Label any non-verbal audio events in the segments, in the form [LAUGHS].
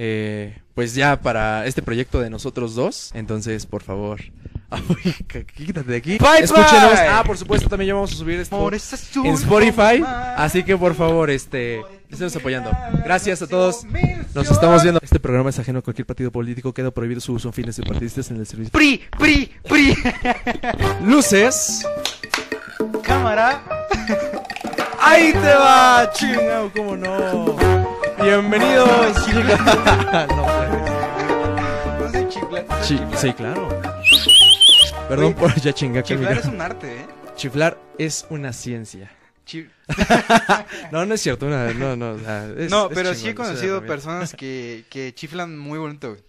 eh, pues ya para este proyecto de nosotros dos. Entonces, por favor, [LAUGHS] quítate de aquí. Bye, Escúchenos. bye. Ah, por supuesto, también ya vamos a subir esto en Spotify. Así que por favor, este, estemos apoyando. Gracias a todos. Nos estamos viendo. Este programa es ajeno a cualquier partido político. Queda prohibido su uso en fines de partidistas en el servicio. PRI, PRI, PRI. [LAUGHS] Luces. Cámara. ¡Ahí te va! ¡Chingao! ¿Cómo no? Bienvenidos, [LAUGHS] [LAUGHS] no. Chi- sí, claro. Perdón por ya chingar con Chiflar es micrófono. un arte, ¿eh? Chiflar es una ciencia. Chi- [LAUGHS] No, no es cierto. una- no, no. o sea, es- no, es pero sí chingón, he conocido personas que, que chiflan muy bonito, güey.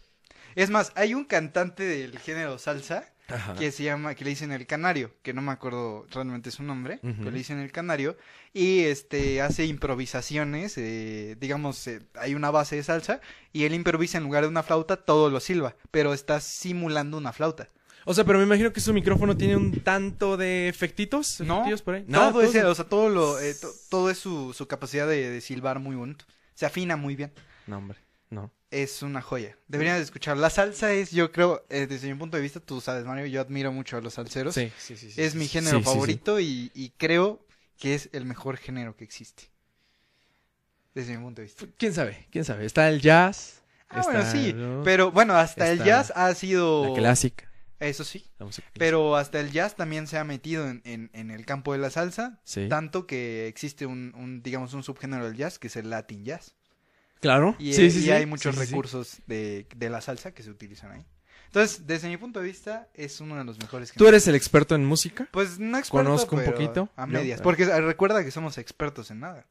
Es más, hay un cantante del género salsa Ajá. que se llama, que le dicen el canario, que no me acuerdo realmente su nombre, Ujú. pero le dicen el canario, y este hace improvisaciones, eh, digamos, eh, hay una base de salsa, y él improvisa en lugar de una flauta, todo lo silba, pero está simulando una flauta. O sea, pero me imagino que su micrófono tiene un tanto de efectitos. No, por ahí. Nada, todo es, todo- o sea, todo lo, eh, to- todo es su, su capacidad de, de silbar muy bonito, se afina muy bien. No, hombre. No. Es una joya. Deberían de escuchar. La salsa es, yo creo, eh, desde mi punto de vista, tú sabes, Mario, yo admiro mucho a los salseros. Sí, sí, sí. sí, es mi género sí, sí, sí. favorito Y, y creo que es el mejor género que existe. Desde mi punto de vista. ¿Quién sabe? ¿Quién sabe? Está el jazz. Ah, está, bueno, sí. ¿no? Pero bueno, hasta el jazz ha sido... La clásica. Eso sí. Pero hasta el jazz también se ha metido en, en, en el campo de la salsa. Sí. Tanto que existe un, un, digamos, un subgénero del jazz que es el Latin Jazz. Claro. Y, sí, eh, sí, y sí. hay muchos recursos de, de la salsa que se utilizan ahí. Entonces, desde mi punto de vista, es uno de los mejores. ¿Tú géneros. eres el experto en música? Pues no experto, Conozco un poquito, A medias. pero- Porque eh, recuerda que somos expertos en nada.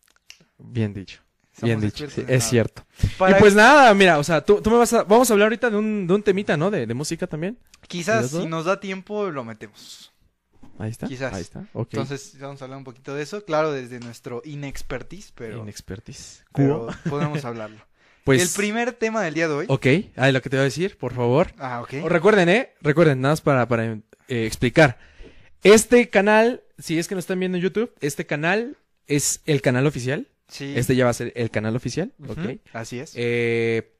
Bien dicho. Bien dicho. sí, es nada. cierto. Para- Y pues nada, mira, o sea, tú, tú me vas a... Vamos a hablar ahorita de un, de un temita, ¿no? De, de música también. Quizás si nos da tiempo lo metemos. Ahí está. Quizás. Ahí está. Ok. Entonces vamos a hablar un poquito de eso. Claro, desde nuestro inexpertise, pero, Inexpertise. pero podemos hablarlo. [LAUGHS] Pues... El primer tema del día de hoy. Ok. Ahí lo que te voy a decir, por favor. Ah, ok. O recuerden, ¿eh? Recuerden, nada más para, para eh, explicar. Este canal, si es que nos están viendo en YouTube, este canal es el canal oficial. Sí. Este ya va a ser el canal oficial. Ujú, Ok. Así es. Eh,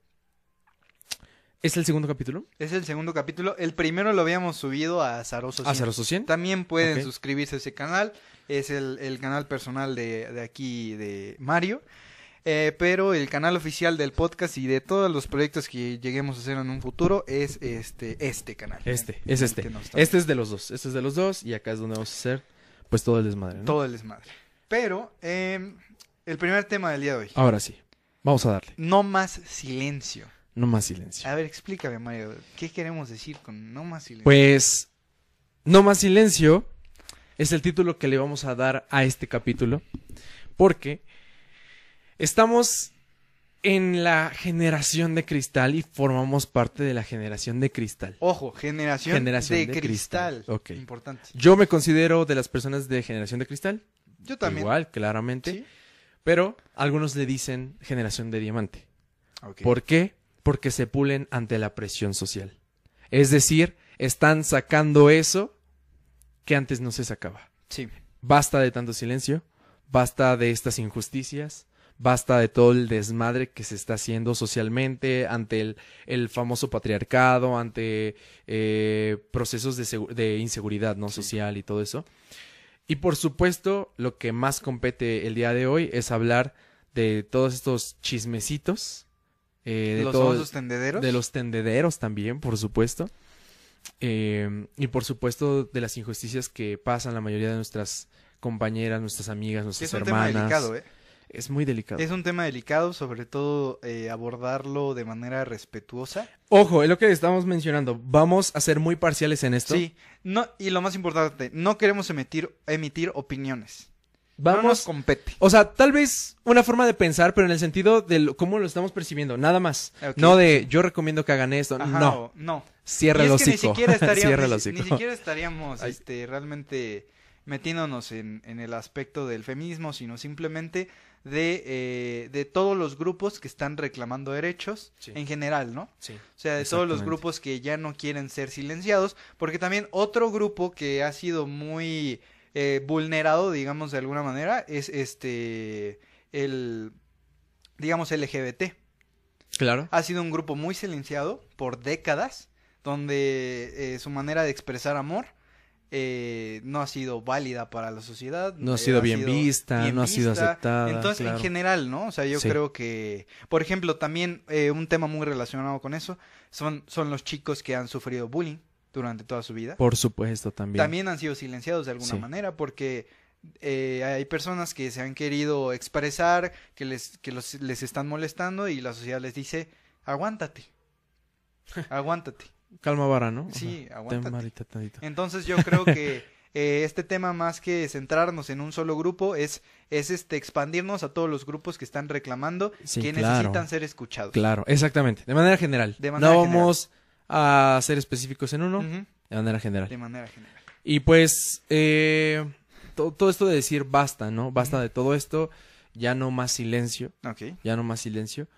¿Es el segundo capítulo? Es el segundo capítulo. El primero lo habíamos subido a Zaroso ¿A 100. Zaroso 100? También pueden suscribirse a ese canal. Es el, el canal personal de, de aquí de Mario. Eh, pero el canal oficial del podcast y de todos los proyectos que lleguemos a hacer en un futuro es este, este canal. Este, es este. Este es de los dos. Este es de los dos. Y acá es donde vamos a hacer, pues, todo el desmadre, ¿no? Todo el desmadre. Pero eh, el primer tema del día de hoy. Ahora sí. Vamos a darle. No más silencio. No más silencio. A ver, explícame, Mario. ¿Qué queremos decir con no más silencio? Pues, No más silencio es el título que le vamos a dar a este capítulo. Porque estamos en la generación de cristal y formamos parte de la generación de cristal. Ojo, generación, Generación de, de cristal. cristal. Ok. Importante. Yo me considero de las personas de generación de cristal. Yo también. Igual, claramente. Sí. Pero algunos le dicen generación de diamante. Ok. ¿Por qué? Porque se pulen ante la presión social. Es decir, están sacando eso que antes no se sacaba. Sí. Basta de tanto silencio, basta de estas injusticias, basta de todo el desmadre que se está haciendo socialmente ante el, el famoso patriarcado, ante eh, procesos de inseguridad no social y todo eso. Y por supuesto, lo que más compete el día de hoy es hablar de todos estos chismecitos. Eh, de Los todo- tendederos. de los tendederos también, por supuesto. Eh, y por supuesto de las injusticias que pasan la mayoría de nuestras compañeras, nuestras amigas, nuestras es un hermanas. tema delicado, ¿eh? Es muy delicado. Es un tema delicado, sobre todo eh, abordarlo de manera respetuosa. Ojo, es lo que estamos mencionando. Vamos a ser muy parciales en esto. Sí, no, y lo más importante, no queremos emitir, emitir opiniones. No nos Vamos. compete. O sea, tal vez una forma de pensar, pero en el sentido de lo- cómo lo estamos percibiendo, nada más. No de yo recomiendo que hagan esto. Ajá, no. no. Cierra el que ni hocico. siquiera [LAUGHS] estaríamos, ni, hocico. ni siquiera estaríamos este, realmente metiéndonos en, en el aspecto del feminismo, sino simplemente de, eh, de todos los grupos que están reclamando derechos Sí. en general, ¿no? Sí. O sea, de todos los grupos que ya no quieren ser silenciados, porque también otro grupo que ha sido muy eh, vulnerado, digamos de alguna manera, es este el digamos LGBT. Claro. Ha sido un grupo muy silenciado por décadas, donde eh, su manera de expresar amor eh, no ha sido válida para la sociedad. No ha eh, sido bien vista, no ha sido aceptada, Entonces, en general, ¿no? O sea, yo Sí. creo que, por ejemplo, también eh, un tema muy relacionado con eso son, son los chicos que han sufrido bullying durante toda su vida. Por supuesto, también. También han sido silenciados de alguna Sí. manera porque eh, hay personas que se han querido expresar, que les, que los, les están molestando y la sociedad les dice, aguántate, [LAUGHS] aguántate. Calma vara, ¿no? Sí, Ajá. aguántate. Entonces yo creo que [LAUGHS] eh, este tema más que centrarnos en un solo grupo es, es este expandirnos a todos los grupos que están reclamando Sí, que claro. necesitan ser escuchados. Claro, exactamente. De manera general. De manera no general. vamos a ser específicos en uno, de manera general. De manera general. Y pues, eh, to- todo esto de decir basta, ¿no? Basta de todo esto, ya no más silencio, ya no más silencio,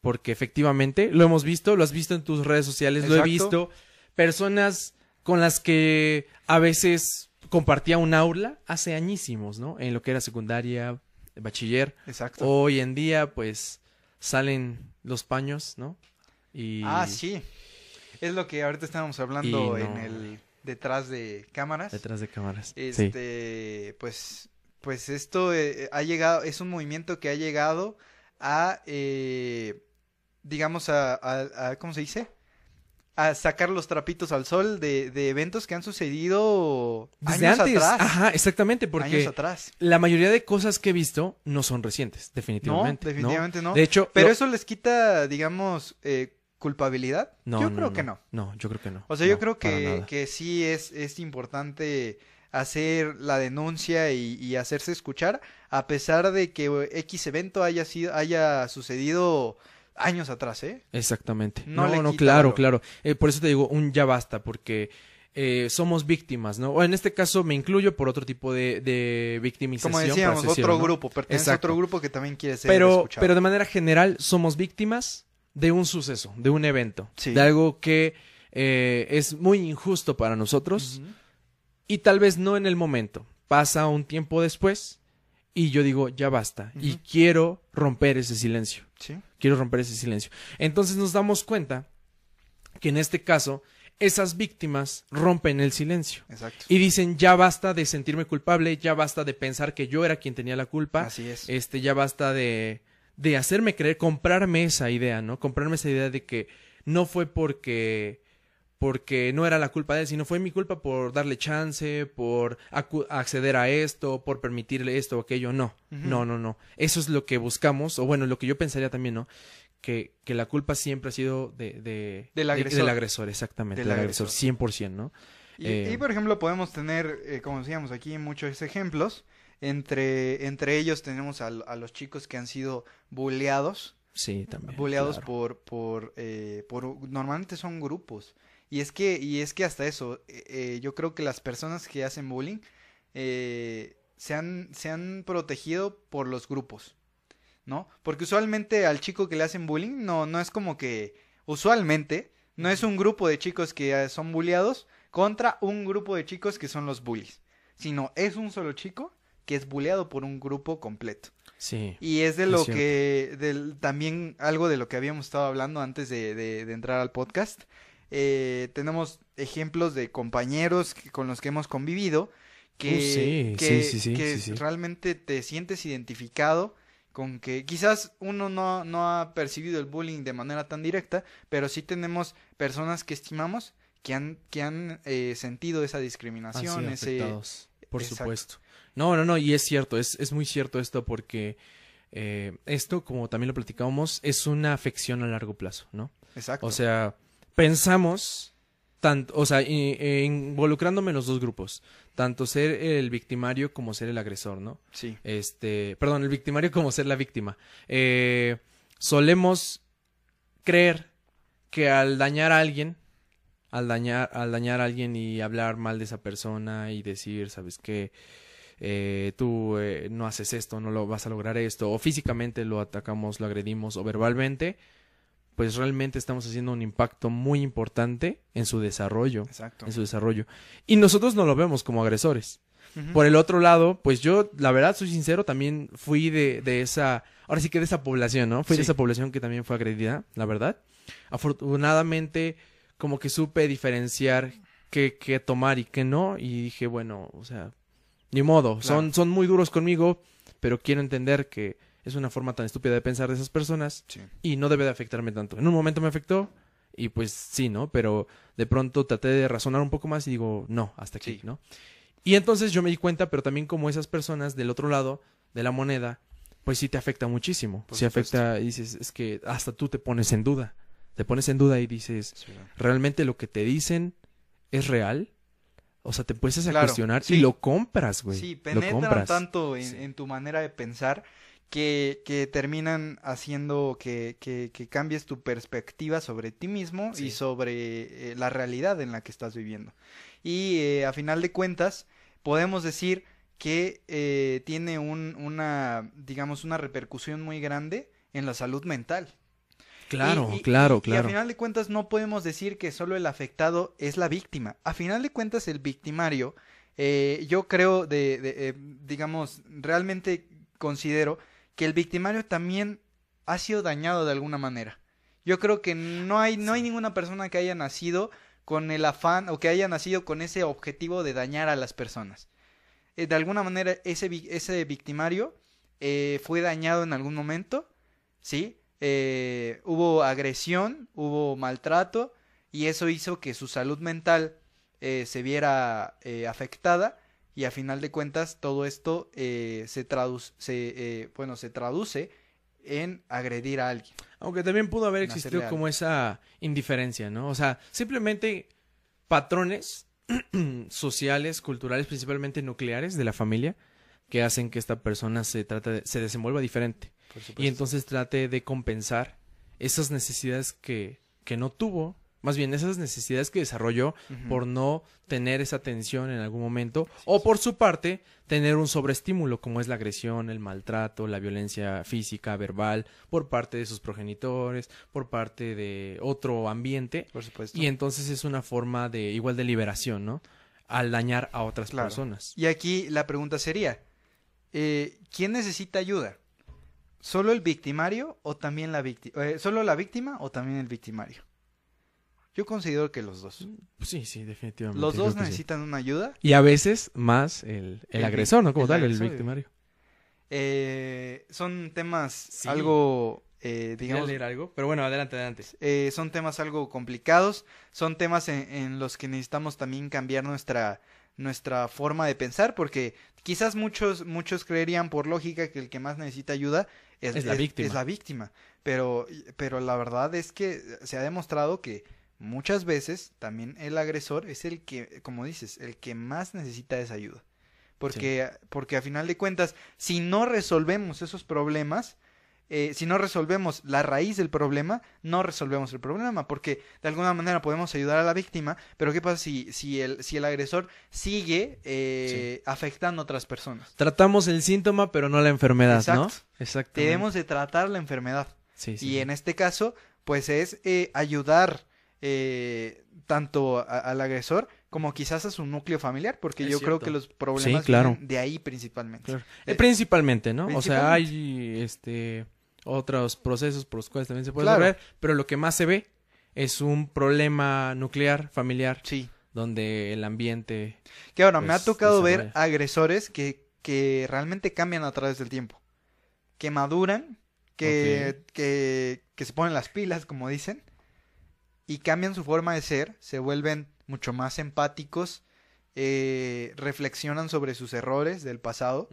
porque efectivamente lo hemos visto, lo has visto en tus redes sociales, lo he visto, personas con las que a veces compartía un aula hace añísimos, ¿no? En lo que era secundaria, bachiller. Exacto. Hoy en día, pues, salen los paños, ¿no? Y... Ah, sí. Es lo que ahorita estábamos hablando en el detrás de cámaras. Detrás de cámaras. Sí. Este, pues, pues esto eh, ha llegado, es un movimiento que ha llegado a, eh, digamos, a, a- a- ¿cómo se dice? A sacar los trapitos al sol de, de eventos que han sucedido Desde años antes. atrás. Ajá, exactamente, porque años atrás. la mayoría de cosas que he visto no son recientes, No, definitivamente. definitivamente no. De hecho, Pero lo- eso les quita, digamos, eh, culpabilidad. no, Yo no, creo que no. No, yo creo que no. O sea, yo No, creo que, que sí es, es importante hacer la denuncia y, y hacerse escuchar, a pesar de que X evento haya sido, haya sucedido años atrás, ¿eh? Exactamente. No No, no, claro, claro. Eh, por eso te digo, un ya basta, porque eh, somos víctimas, ¿no? O en este caso me incluyo por otro tipo de, de victimización. Como decíamos, otro decirlo, ¿no? grupo, pertenece a otro grupo que también quiere ser Pero, escuchado. pero de manera general somos víctimas de un suceso, de un evento, Sí. de algo que eh, es muy injusto para nosotros y tal vez no en el momento. Pasa un tiempo después y yo digo, ya basta. Y quiero romper ese silencio. Sí, Quiero romper ese silencio. Entonces nos damos cuenta que en este caso esas víctimas rompen el silencio exacto. y dicen ya basta de sentirme culpable, ya basta de pensar que yo era quien tenía la culpa, Así es. este ya basta de de hacerme creer, comprarme esa idea, ¿no? Comprarme esa idea de que no fue porque porque no era la culpa de él, sino fue mi culpa por darle chance, por acu- acceder a esto, por permitirle esto o aquello. No, no, no, no. Eso es lo que buscamos, o bueno, lo que yo pensaría también, ¿no? Que, que la culpa siempre ha sido de, de- Del de- agresor. del agresor, exactamente. Del Del, agresor, agresor. 100%, ¿no? Y, Eh, y, por ejemplo, podemos tener, eh, como decíamos aquí, muchos ejemplos. Entre, entre ellos tenemos al- a, los chicos que han sido bulleados. Sí, también. Bulleados claro. por, por, eh, por, normalmente son grupos. Y es que, y es que hasta eso, eh, eh, yo creo que las personas que hacen bullying eh, se, han, se han protegido por los grupos, ¿no? Porque usualmente al chico que le hacen bullying no, no es como que, usualmente, no es un grupo de chicos que eh, son bulleados contra un grupo de chicos que son los bullies, sino es un solo chico que es bulleado por un grupo completo. Sí. Y es de lo que, del, también algo de lo que habíamos estado hablando antes de, de- de entrar al podcast. Eh, tenemos ejemplos de compañeros que- con los que hemos convivido que, Uh, sí, que, sí, sí, sí, que realmente te sientes identificado con que quizás uno no, no ha percibido el bullying de manera tan directa, pero sí tenemos personas que estimamos que han, que han eh, sentido esa discriminación, ese... por Exacto. supuesto. No, no, no, y es cierto, es, es muy cierto esto porque eh, esto, como también lo platicábamos, es una afección a largo plazo, ¿no? Exacto. O sea, pensamos, tanto, o sea, eh, involucrándome en los dos grupos, tanto ser el victimario como ser el agresor, ¿no? sí. Este, perdón, el victimario como ser la víctima. Eh, solemos creer que al dañar a alguien, al dañar, al dañar a alguien y hablar mal de esa persona y decir, sabes qué, Eh, tú eh, no haces esto, no lo vas a lograr esto, o físicamente lo atacamos, lo agredimos, o verbalmente, pues realmente estamos haciendo un impacto muy importante en su desarrollo, Exacto. en su desarrollo. Y nosotros no lo vemos como agresores. Por el otro lado, pues yo, la verdad, soy sincero, también fui de, de esa ahora sí que de esa población, ¿no? Fui de esa población que también fue agredida, la verdad. Afortunadamente, como que supe diferenciar qué, qué tomar y qué no, y dije, bueno, o sea, ni modo, son, son muy duros conmigo, pero quiero entender que es una forma tan estúpida de pensar de esas personas Sí. y no debe de afectarme tanto. En un momento me afectó y pues sí, ¿no? Pero de pronto traté de razonar un poco más y digo, no, hasta aquí, Sí. ¿no? Y entonces yo me di cuenta, pero también como esas personas del otro lado de la moneda, pues sí te afecta muchísimo. Por sí supuesto. afecta y dices, es que hasta tú te pones en duda. Te pones en duda y dices, ¿realmente lo que te dicen es real? O sea, te puedes a Claro, cuestionar sí. y lo compras, güey. Sí, lo penetran tanto en, Sí. en tu manera de pensar que, que terminan haciendo que, que, que cambies tu perspectiva sobre ti mismo y sobre eh, la realidad en la que estás viviendo. Y eh, a final de cuentas, podemos decir que eh, tiene un, una, digamos, una repercusión muy grande en la salud mental. Claro, Y- y- claro, y- Y claro. a final de cuentas no podemos decir que solo el afectado es la víctima. A final de cuentas el victimario, eh, yo creo, de, de, eh, digamos, realmente considero que el victimario también ha sido dañado de alguna manera. Yo creo que no hay, no hay ninguna persona que haya nacido con el afán o que haya nacido con ese objetivo de dañar a las personas. Eh, de alguna manera ese, ese victimario eh, fue dañado en algún momento, ¿sí? Eh, hubo agresión, hubo maltrato y eso hizo que su salud mental eh, se viera eh, afectada y a final de cuentas todo esto eh, se traduce, se, eh, bueno, se traduce en agredir a alguien. Aunque también pudo haber existido como esa indiferencia, ¿no? O sea, simplemente patrones [CLEARS THROAT] sociales, culturales, principalmente nucleares de la familia, que hacen que esta persona se trate de- se desenvuelva diferente. Y entonces trate de compensar esas necesidades que, que no tuvo, más bien esas necesidades que desarrolló por no tener esa atención en algún momento, o por su parte, tener un sobreestímulo como es la agresión, el maltrato, la violencia física, verbal, por parte de sus progenitores, por parte de otro ambiente, Por supuesto. y entonces es una forma de igual de liberación, ¿no? Al dañar a otras Claro. personas. Y aquí la pregunta sería, eh, ¿quién necesita ayuda? ¿Solo el victimario o también la víctima? ¿Solo la víctima o también el victimario? Yo considero que los dos. Sí, sí, definitivamente. Los dos sí. necesitan una ayuda. Y a veces más el, el El agresor, ¿no? Como el tal, el victimario. Eh, son temas Sí. algo, eh, ¿Quería digamos, leer algo? Pero bueno, adelante, adelante. eh, son temas algo complicados, son temas en, en los que necesitamos también cambiar nuestra, nuestra forma de pensar, porque quizás muchos, muchos creerían por lógica que el que más necesita ayuda es, Es la víctima. es la víctima. Pero, pero la verdad es que se ha demostrado que muchas veces también el agresor es el que, como dices, el que más necesita esa ayuda. Porque, porque a final de cuentas, si no resolvemos esos problemas, eh, si no resolvemos la raíz del problema, no resolvemos el problema, porque de alguna manera podemos ayudar a la víctima, pero ¿qué pasa si, si, el, si el agresor sigue eh, afectando a otras personas? Tratamos el síntoma, pero no la enfermedad, ¿no? Exacto. Debemos de tratar la enfermedad. Sí, sí, y en este caso, pues es eh, ayudar eh, tanto a- al agresor como quizás a su núcleo familiar, porque Es yo creo que los problemas Sí, claro. vienen de ahí principalmente. Claro. Eh, principalmente, ¿no? O sea, hay este otros procesos por los cuales también se puede Claro. resolver, pero lo que más se ve es un problema nuclear, familiar, Sí. donde el ambiente Que ahora, me ha pues, tocado ver agresores que, que realmente cambian a través del tiempo. Que maduran, que, que, que se ponen las pilas, como dicen, y cambian su forma de ser, se vuelven mucho más empáticos, eh, reflexionan sobre sus errores del pasado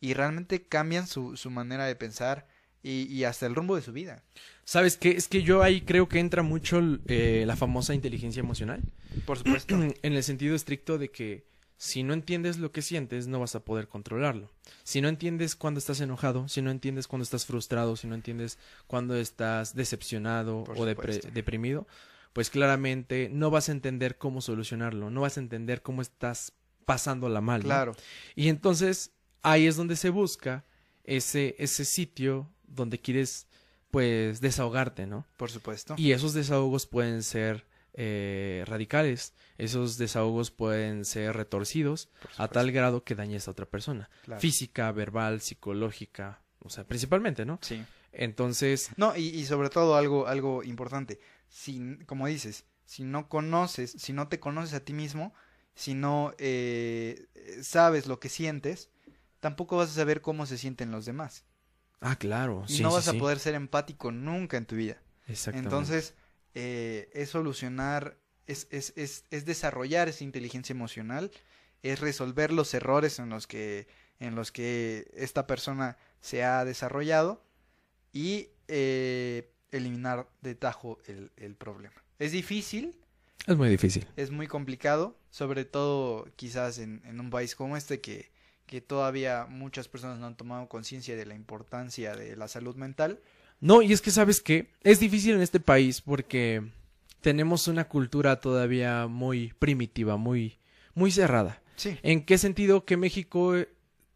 y realmente cambian su, su manera de pensar y, y hasta el rumbo de su vida. ¿Sabes qué? Es que yo ahí creo que entra mucho eh, la famosa inteligencia emocional. [CLEARS THROAT] Por supuesto. [CLEARS THROAT] en el sentido estricto de que si no entiendes lo que sientes, no vas a poder controlarlo. Si no entiendes cuando estás enojado, si no entiendes cuando estás frustrado, si no entiendes cuando estás decepcionado Por o deprimido, pues claramente no vas a entender cómo solucionarlo, no vas a entender cómo estás pasándola mal. ¿no? claro. Y entonces ahí es donde se busca ese, ese sitio donde quieres pues desahogarte, ¿no? Por supuesto. Y esos desahogos pueden ser eh, radicales, esos desahogos pueden ser retorcidos a tal grado que dañes a otra persona. Claro. Física, verbal, psicológica, o sea, principalmente, ¿no? Sí. Entonces, No, y, y sobre todo algo, algo importante. Si, como dices, si no conoces, si no te conoces a ti mismo, si no eh, sabes lo que sientes, tampoco vas a saber cómo se sienten los demás. Ah, claro, Y sí, no sí, vas a poder ser empático nunca en tu vida. Exactamente. Entonces, eh, es solucionar, es, es, es, es desarrollar esa inteligencia emocional, es resolver los errores en los que, en los que esta persona se ha desarrollado y eh, eliminar de tajo el, el problema. Es difícil, es muy difícil. es muy complicado, sobre todo quizás en, en un país como este que, que todavía muchas personas no han tomado conciencia de la importancia de la salud mental. No, y es que sabes que es difícil en este país porque tenemos una cultura todavía muy primitiva, muy, muy cerrada. Sí, ¿En qué sentido que México,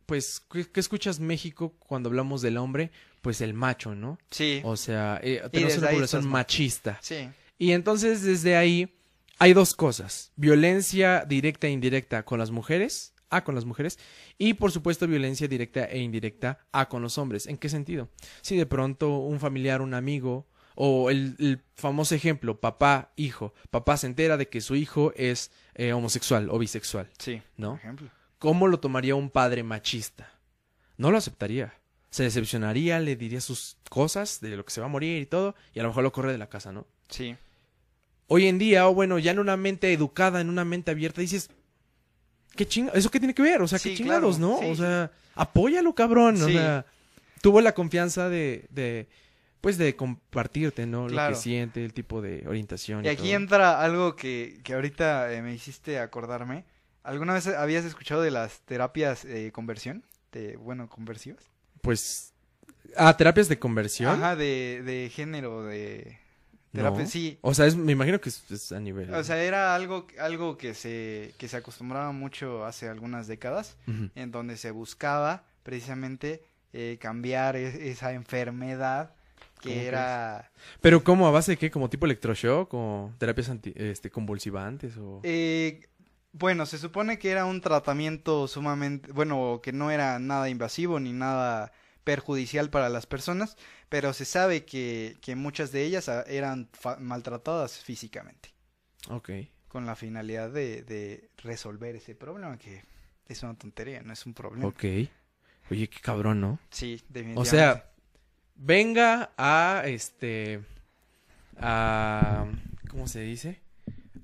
pues, ¿qué, qué escuchas México cuando hablamos del hombre? Pues el macho, ¿no? sí, O sea, eh, tenemos una población machista. sí, Y entonces desde ahí hay dos cosas. Violencia directa e indirecta con las mujeres, A con las mujeres, y por supuesto violencia directa e indirecta A con los hombres. ¿En qué sentido? Si de pronto un familiar, un amigo, o el, el famoso ejemplo, papá, hijo, papá se entera de que su hijo es eh, homosexual o bisexual, sí, ¿no? ejemplo. ¿Cómo lo tomaría un padre machista? No lo aceptaría. Se decepcionaría, le diría sus cosas de lo que se va a morir y todo, y a lo mejor lo corre de la casa, ¿no? Sí, Hoy en día, o bueno, ya en una mente educada, en una mente abierta, dices, ¿qué chingados? ¿Eso qué tiene que ver? O sea, Sí, ¿qué chingados, claro, no? sí, o sea, apóyalo, cabrón. O sea, tuvo la confianza de, de, pues, de compartirte, ¿no? Lo que siente, el tipo de orientación. Y Y, aquí todo. entra algo que, que ahorita eh, me hiciste acordarme. ¿Alguna vez habías escuchado de las terapias de conversión? De, bueno, conversivas. Pues, ah, terapias de conversión. Ajá, de, de género, de terapia. No. Sí. O sea, es, me imagino que es, es a nivel. O sea, era algo, algo que, se, que se acostumbraba mucho hace algunas décadas, en donde se buscaba precisamente eh, cambiar e- esa enfermedad ¿Cómo que era... Pero, ¿cómo? ¿A base de qué? ¿Como tipo electroshock? ¿O terapias anti, este, convulsivantes? O... Eh, bueno, se supone que era un tratamiento sumamente, bueno, que no era nada invasivo ni nada perjudicial para las personas, pero se sabe que, que muchas de ellas ah, eran maltratadas físicamente, Ok. con la finalidad de, de resolver ese problema, que es una tontería, no es un problema. Ok. Oye, qué cabrón, ¿no? Sí, O definitivamente. sea, venga a este a ¿cómo se dice?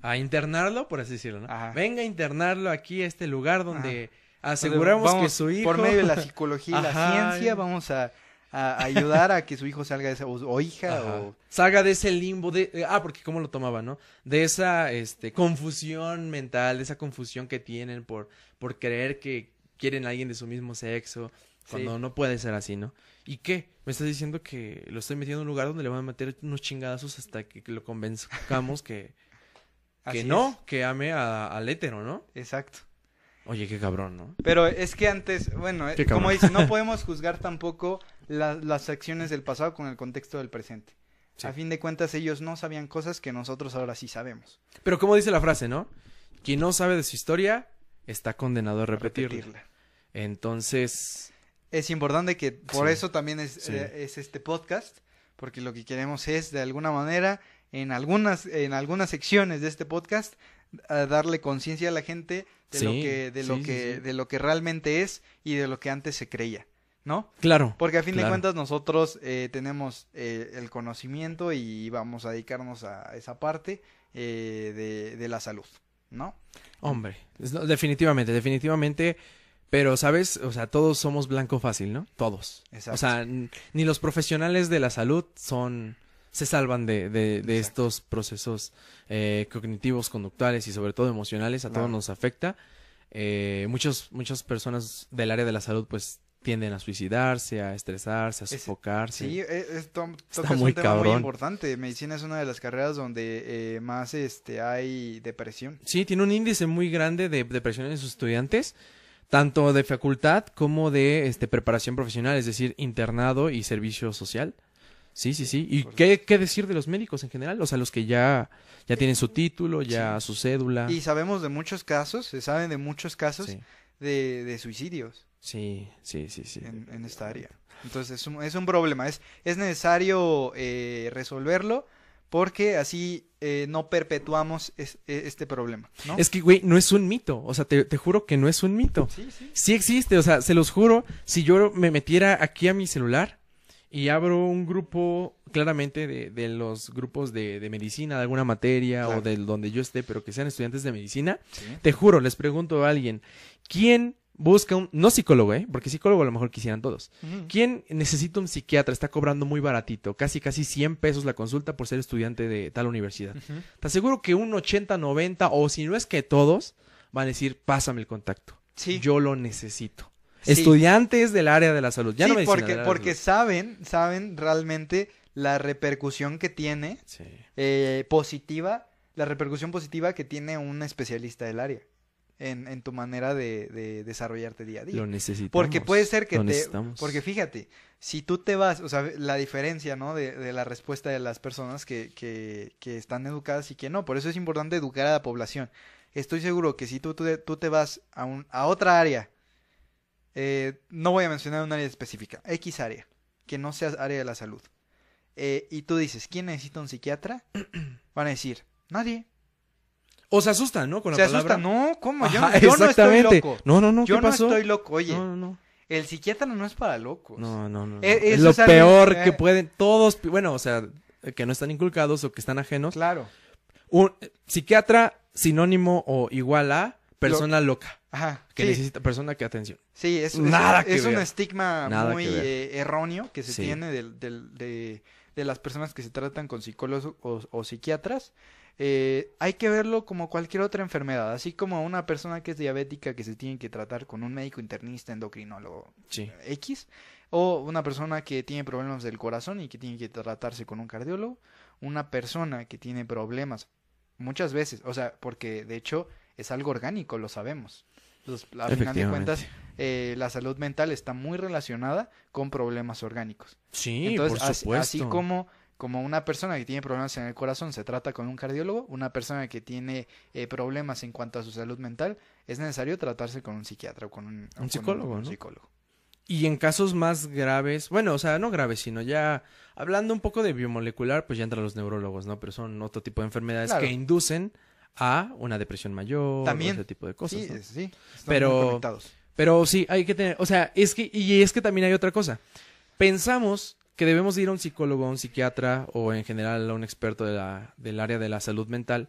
A internarlo, por así decirlo, ¿no? Ajá. Venga a internarlo aquí a este lugar donde aseguramos que su hijo Por medio de la [LAUGHS] psicología y la ciencia, vamos a, a ayudar a que su hijo salga de esa, o, o hija, Ajá. o... salga de ese limbo de eh, ah, porque cómo lo tomaba, ¿no? De esa este confusión mental, de esa confusión que tienen por por creer que quieren a alguien de su mismo sexo cuando Sí. no puede ser así, ¿no? ¿Y qué? Me estás diciendo que lo estoy metiendo en un lugar donde le van a meter unos chingadazos hasta que lo convenzcamos que, Así que es. no, que ame a- al hétero, ¿no? Exacto. Oye, qué cabrón, ¿no? Pero es que antes, bueno, eh, como dice, no [LAUGHS] podemos juzgar tampoco la- las acciones del pasado con el contexto del presente. Sí. A fin de cuentas, ellos no sabían cosas que nosotros ahora sí sabemos. Pero como dice la frase, ¿no? Quien no sabe de su historia está condenado a repetirla. Repetirla. Entonces, Es importante que por Sí. eso también es, Sí. eh, es este podcast, porque lo que queremos es, de alguna manera, en algunas, en algunas secciones de este podcast, a darle conciencia a la gente de lo que, de sí, lo que, sí. de lo que realmente es y de lo que antes se creía, ¿no? claro. Porque a fin de cuentas nosotros eh, tenemos eh, el conocimiento y vamos a dedicarnos a esa parte eh, de, de la salud, ¿no? Hombre, definitivamente, definitivamente. Pero, ¿sabes? O sea, todos somos blanco fácil, ¿no? Todos. Exacto. O sea, ni los profesionales de la salud son se salvan de, de, de estos procesos eh, cognitivos, conductuales y sobre todo emocionales. A todos nos afecta. Eh, muchos, muchas personas del área de la salud pues tienden a suicidarse, a estresarse, a sofocarse. Sí, eh, es, to- Está tocas muy un tema muy cabrón. importante. Medicina es una de las carreras donde eh, más este hay depresión. Sí, tiene un índice muy grande de depresión en sus estudiantes, tanto de facultad como de este preparación profesional, es decir, internado y servicio social. Sí, sí, sí. ¿Y qué, qué decir de los médicos en general? O sea, los que ya, ya tienen su título, ya su cédula. Y sabemos de muchos casos, se saben de muchos casos Sí. de, de suicidios. Sí, sí, sí, sí. en, en esta área. Entonces es un, es un problema, es, es necesario eh, resolverlo porque así eh, no perpetuamos es- e- este problema, ¿no? Es que, güey, no es un mito. O sea, te, te juro que no es un mito. Sí, sí. Sí existe, o sea, se los juro, si yo me metiera aquí a mi celular y abro un grupo claramente de, de los grupos de, de medicina, de alguna materia Claro. o del donde yo esté, pero que sean estudiantes de medicina, Sí. te juro, les pregunto a alguien, ¿quién busca un, no psicólogo, eh? Porque psicólogo a lo mejor quisieran todos. ¿Quién necesita un psiquiatra? Está cobrando muy baratito, casi casi 100 pesos la consulta por ser estudiante de tal universidad. Te aseguro que un 80, 90 o si no es que todos van a decir, pásame el contacto. Sí. Yo lo necesito. Sí. Estudiantes del área de la salud. Ya sí, no medicina, porque, saben, saben realmente la repercusión que tiene Sí. eh, positiva, la repercusión positiva que tiene un especialista del área en, en tu manera de, de desarrollarte día a día. Lo necesitamos. Porque puede ser que te... Porque fíjate, si tú te vas, o sea, la diferencia, ¿no? De, de la respuesta de las personas que, que, que están educadas y que no. Por eso es importante educar a la población. Estoy seguro que si tú, tú, tú te vas a, un, a otra área, eh, no voy a mencionar un área específica, X área, que no sea área de la salud, eh, y tú dices, ¿quién necesita un psiquiatra? [CLEARS THROAT] Van a decir, nadie. O se asustan, ¿no? Con la Se palabra. asustan, no, ¿cómo? Yo, Ajá, yo no estoy loco. No, no, no. Yo ¿Qué no pasó? estoy loco. Oye, No, no, no. el psiquiatra no es para locos. No, no, no. no. Eh, es lo es peor que pueden todos, bueno, o sea, que no están inculcados o que están ajenos. Claro. Un psiquiatra sinónimo o igual a persona loca, Ajá. que sí. necesita persona que atención. Sí, es, es- Nada es, que un estigma Nada muy eh, erróneo que se Sí. tiene del- de, de las personas que se tratan con psicólogos o, o psiquiatras. Eh, hay que verlo como cualquier otra enfermedad, así como una persona que es diabética que se tiene que tratar con un médico internista, endocrinólogo Sí. X, o una persona que tiene problemas del corazón y que tiene que tratarse con un cardiólogo, una persona que tiene problemas muchas veces, o sea, porque de hecho es algo orgánico, lo sabemos. Entonces, a final de cuentas, eh, la salud mental está muy relacionada con problemas orgánicos. Sí, Entonces, por así, supuesto. así como, como una persona que tiene problemas en el corazón se trata con un cardiólogo, una persona que tiene eh, problemas en cuanto a su salud mental, es necesario tratarse con un psiquiatra o con un, o con psicólogo, un ¿no? psicólogo. Y en casos más graves, bueno, o sea, no graves, sino ya hablando un poco de biomolecular, pues ya entran los neurólogos, ¿no? Pero son otro tipo de enfermedades Claro. que inducen a una depresión mayor, También. o ese tipo de cosas. sí, ¿no? sí, están Pero-. Pero sí, hay que tener, o sea, es que, y es que también hay otra cosa. Pensamos que debemos de ir a un psicólogo, a un psiquiatra o en general a un experto de la, del área de la salud mental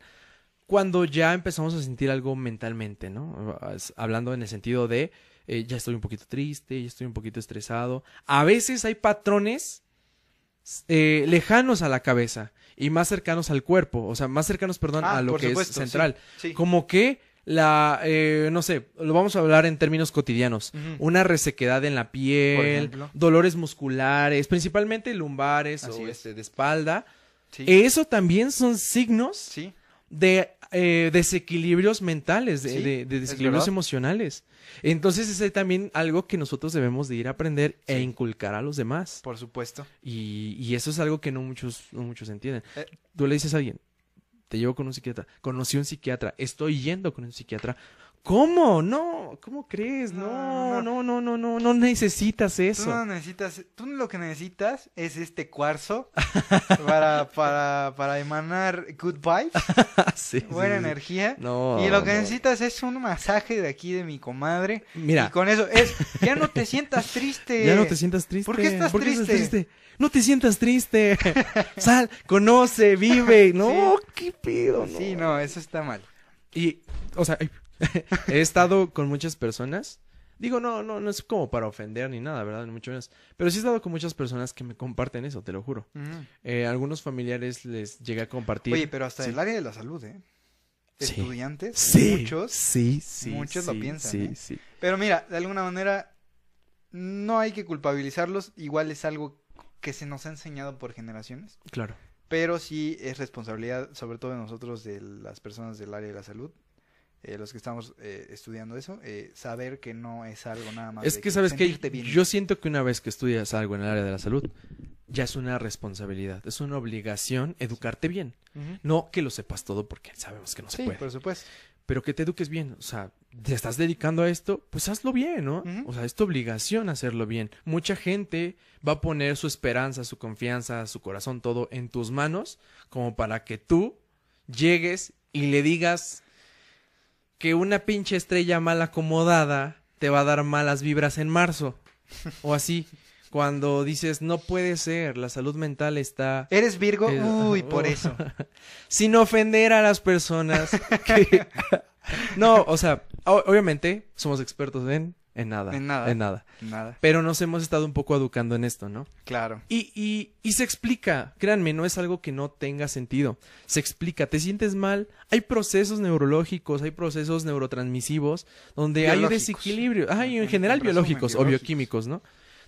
cuando ya empezamos a sentir algo mentalmente, ¿no? Hablando en el sentido de, eh, ya estoy un poquito triste, ya estoy un poquito estresado. A veces hay patrones eh, lejanos a la cabeza y más cercanos al cuerpo, o sea, más cercanos, perdón, Ah, a lo que supuesto, es central. sí. Como que la, eh, no sé, lo vamos a hablar en términos cotidianos. Una resequedad en la piel, dolores musculares, principalmente lumbares Así o es. este, de espalda. Sí, Eso también son signos sí, de eh, desequilibrios mentales, de, Sí, de- de es desequilibrios emocionales. Entonces es también algo que nosotros debemos de ir a aprender e inculcar a los demás. por supuesto. Y, y eso es algo que no muchos, no muchos entienden. Eh. Tú le dices a alguien, te llevo con un psiquiatra, conocí un psiquiatra, estoy yendo con un psiquiatra. ¿Cómo? No, ¿cómo crees? No, no, no, no, no, no necesitas Tú eso. no necesitas, tú lo que necesitas es este cuarzo [LAUGHS] para, para, para emanar good vibes, [LAUGHS] Sí, buena sí. energía. No. y lo que no. necesitas es un masaje de aquí de mi comadre. Mira, Y con eso es, ya no te sientas triste. ya no te sientas triste. ¿Por qué estás triste? No te sientas triste. [LAUGHS] Sal, conoce, vive. No, qué pedo, no. Sí, no, eso está mal. Y, o sea, [LAUGHS] he estado con muchas personas. Digo, no, no, no es como para ofender ni nada, ¿verdad? Ni mucho menos. Pero sí he estado con muchas personas que me comparten eso, te lo juro. Ujú. Eh, algunos familiares les llegué a compartir. Oye, pero hasta Sí. el área de la salud, ¿eh? Sí. Estudiantes, Sí, muchos. sí, sí. muchos lo piensan, Sí, ¿eh? sí. Pero mira, de alguna manera no hay que culpabilizarlos, igual es algo que se nos ha enseñado por generaciones, Claro. pero sí es responsabilidad, sobre todo de nosotros, de las personas del área de la salud, eh, los que estamos eh, estudiando eso, eh, saber que no es algo nada más. Es de que, ¿sabes sentirte bien. Yo siento que una vez que estudias algo en el área de la salud, ya es una responsabilidad, es una obligación educarte bien. No que lo sepas todo porque sabemos que no se Sí, puede. por supuesto. Pero que te eduques bien. O sea, te estás dedicando a esto, pues hazlo bien, ¿no? O sea, es tu obligación hacerlo bien. Mucha gente va a poner su esperanza, su confianza, su corazón, todo en tus manos, como para que tú llegues y le digas que una pinche estrella mal acomodada te va a dar malas vibras en marzo. O así, cuando dices, no puede ser, la salud mental está ¿Eres Virgo? Eh, Uy, [LAUGHS] por eso. sin ofender a las personas que... [LAUGHS] [LAUGHS] no, o sea, obviamente somos expertos en, en nada. En nada. En nada. Nada. Pero nos hemos estado un poco educando en esto, ¿no? Claro. Y, y, y se explica, créanme, no es algo que no tenga sentido. Se explica, te sientes mal, hay procesos neurológicos, hay procesos neurotransmisivos donde hay desequilibrio, hay en, En- general en resumen, biológicos o bioquímicos, ¿no?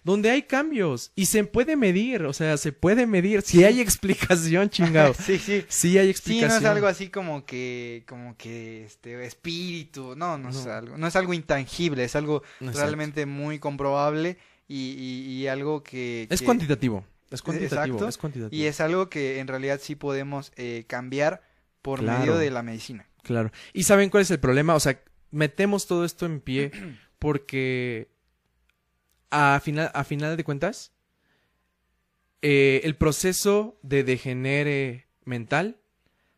Donde hay cambios y se puede medir, o sea, se puede medir, si hay explicación, chingado. [LAUGHS] sí, sí. Sí hay Sí, explicación. no es algo así como que, como que, este, espíritu, no, no, es algo, no es algo intangible, es algo Exacto. realmente muy comprobable y, y, y algo que... Es cuantitativo, es cuantitativo, Exacto. es cuantitativo. Y es algo que en realidad sí podemos eh, cambiar por Claro. medio de la medicina. Claro. ¿Y saben cuál es el problema? O sea, metemos todo esto en pie [CLEARS THROAT] porque a final, a final de cuentas, eh, el proceso de degenere mental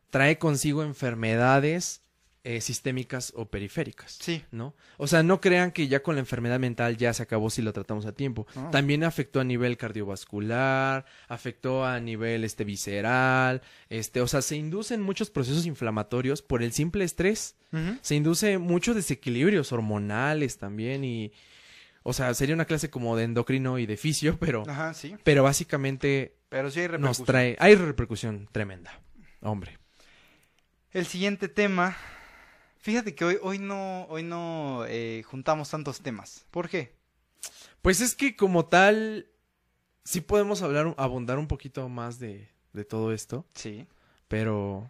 trae consigo enfermedades eh, sistémicas o periféricas. Sí. ¿no? O sea, no crean que ya con la enfermedad mental ya se acabó si lo tratamos a tiempo. También afectó a nivel cardiovascular, afectó a nivel este visceral, este, o sea, se inducen muchos procesos inflamatorios por el simple estrés. Se induce muchos desequilibrios hormonales también y o sea, sería una clase como de endocrino y de fisio, [LAUGHS] pero Ajá, sí. pero básicamente Pero sí hay nos trae hay repercusión tremenda. Hombre. El siguiente tema. Fíjate que hoy, hoy no, hoy no eh, juntamos tantos temas. ¿Por qué? Pues es que como tal, sí podemos hablar, abundar un poquito más de, de todo esto, Sí. pero,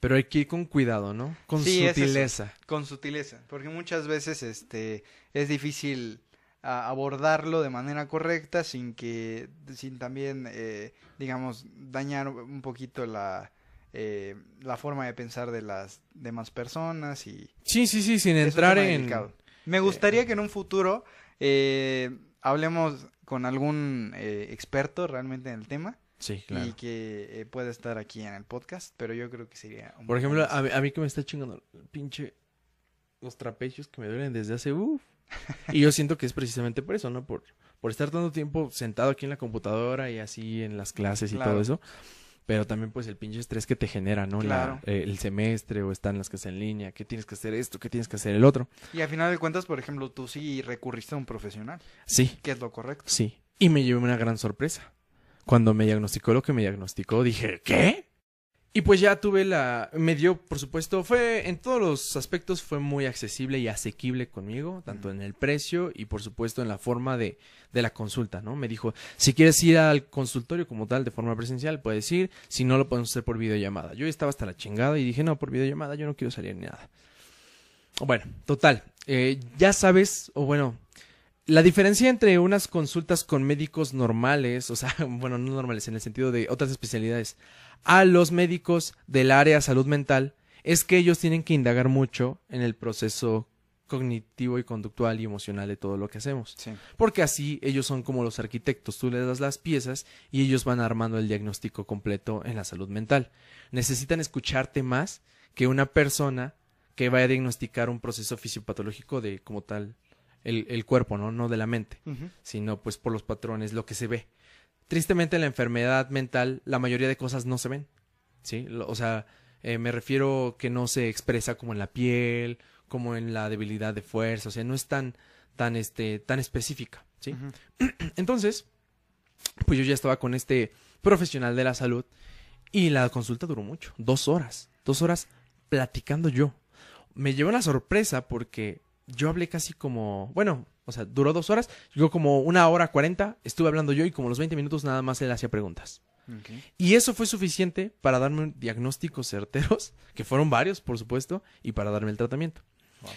pero hay que ir con cuidado, ¿no? Con Sí, es eso. sutileza. Con sutileza. Porque muchas veces este es difícil a- abordarlo de manera correcta sin que, sin también, eh, digamos, dañar un poquito la, eh, la forma de pensar de las demás personas y Sí, sí, sí, sin es un entrar en... delicado. Me gustaría que en un futuro eh, hablemos con algún eh, experto realmente en el tema Sí, y que eh, pueda estar aquí en el podcast, pero yo creo que sería un Por ejemplo, más- a, mí- a mí que me está chingando el pinche... Los trapecios que me duelen desde hace... Uf. Y yo siento que es precisamente por eso, ¿no? Por, por estar tanto tiempo sentado aquí en la computadora y así en las clases y Claro. todo eso. Pero también pues el pinche estrés que te genera, ¿no? La- Claro. eh, el semestre o estar en las clases en línea, que tienes que hacer esto, que tienes que hacer el otro. Y a final de cuentas, por ejemplo, tú sí recurriste a un profesional, Sí, que es lo correcto. sí. Y me llevé una gran sorpresa. Cuando me diagnosticó lo que me diagnosticó, dije, ¿qué? Y pues ya tuve la... Me dio, por supuesto, fue... En todos los aspectos fue muy accesible y asequible conmigo, tanto en el precio y por supuesto en la forma de, de la consulta, ¿no? Me dijo, si quieres ir al consultorio como tal de forma presencial, puedes ir, si no lo podemos hacer por videollamada. Yo estaba hasta la chingada y dije, no, por videollamada yo no quiero salir ni nada. Bueno, total. eh, ya sabes, o bueno, la diferencia entre unas consultas con médicos normales, o sea, [LAUGHS] bueno, no normales en el sentido de otras especialidades, a los médicos del área salud mental, es que ellos tienen que indagar mucho en el proceso cognitivo y conductual y emocional de todo lo que hacemos. Sí. Porque así ellos son como los arquitectos, tú les das las piezas y ellos van armando el diagnóstico completo en la salud mental. Necesitan escucharte más que una persona que vaya a diagnosticar un proceso fisiopatológico de como tal el, el cuerpo, ¿no? No de la mente, sino pues por los patrones, lo que se ve. Tristemente en la enfermedad mental la mayoría de cosas no se ven, ¿sí? O sea, eh, me refiero que no se expresa como en la piel, como en la debilidad de fuerza, o sea, no es tan, tan, este, tan específica, ¿sí? [CLEARS THROAT] Entonces, pues yo ya estaba con este profesional de la salud y la consulta duró mucho, dos horas, dos horas platicando yo. Me llevó una sorpresa porque yo hablé casi como, bueno, o sea, duró dos horas, yo como una hora cuarenta estuve hablando yo y como los 20 minutos nada más él hacía preguntas. Y eso fue suficiente para darme diagnósticos certeros, que fueron varios, por supuesto, y para darme el tratamiento. Wow.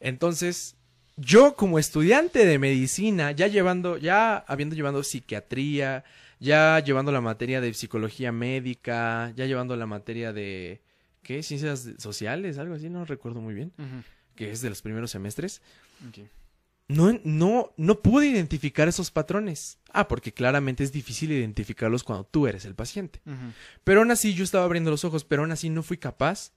Entonces, yo como estudiante de medicina, ya llevando, ya habiendo llevado psiquiatría, ya llevando la materia de psicología médica, ya llevando la materia de, ¿qué? Ciencias sociales, algo así, no recuerdo muy bien. Que es de los primeros semestres. No, no, no pude identificar esos patrones. Ah, porque claramente es difícil identificarlos cuando tú eres el paciente. Pero aún así yo estaba abriendo los ojos, pero aún así no fui capaz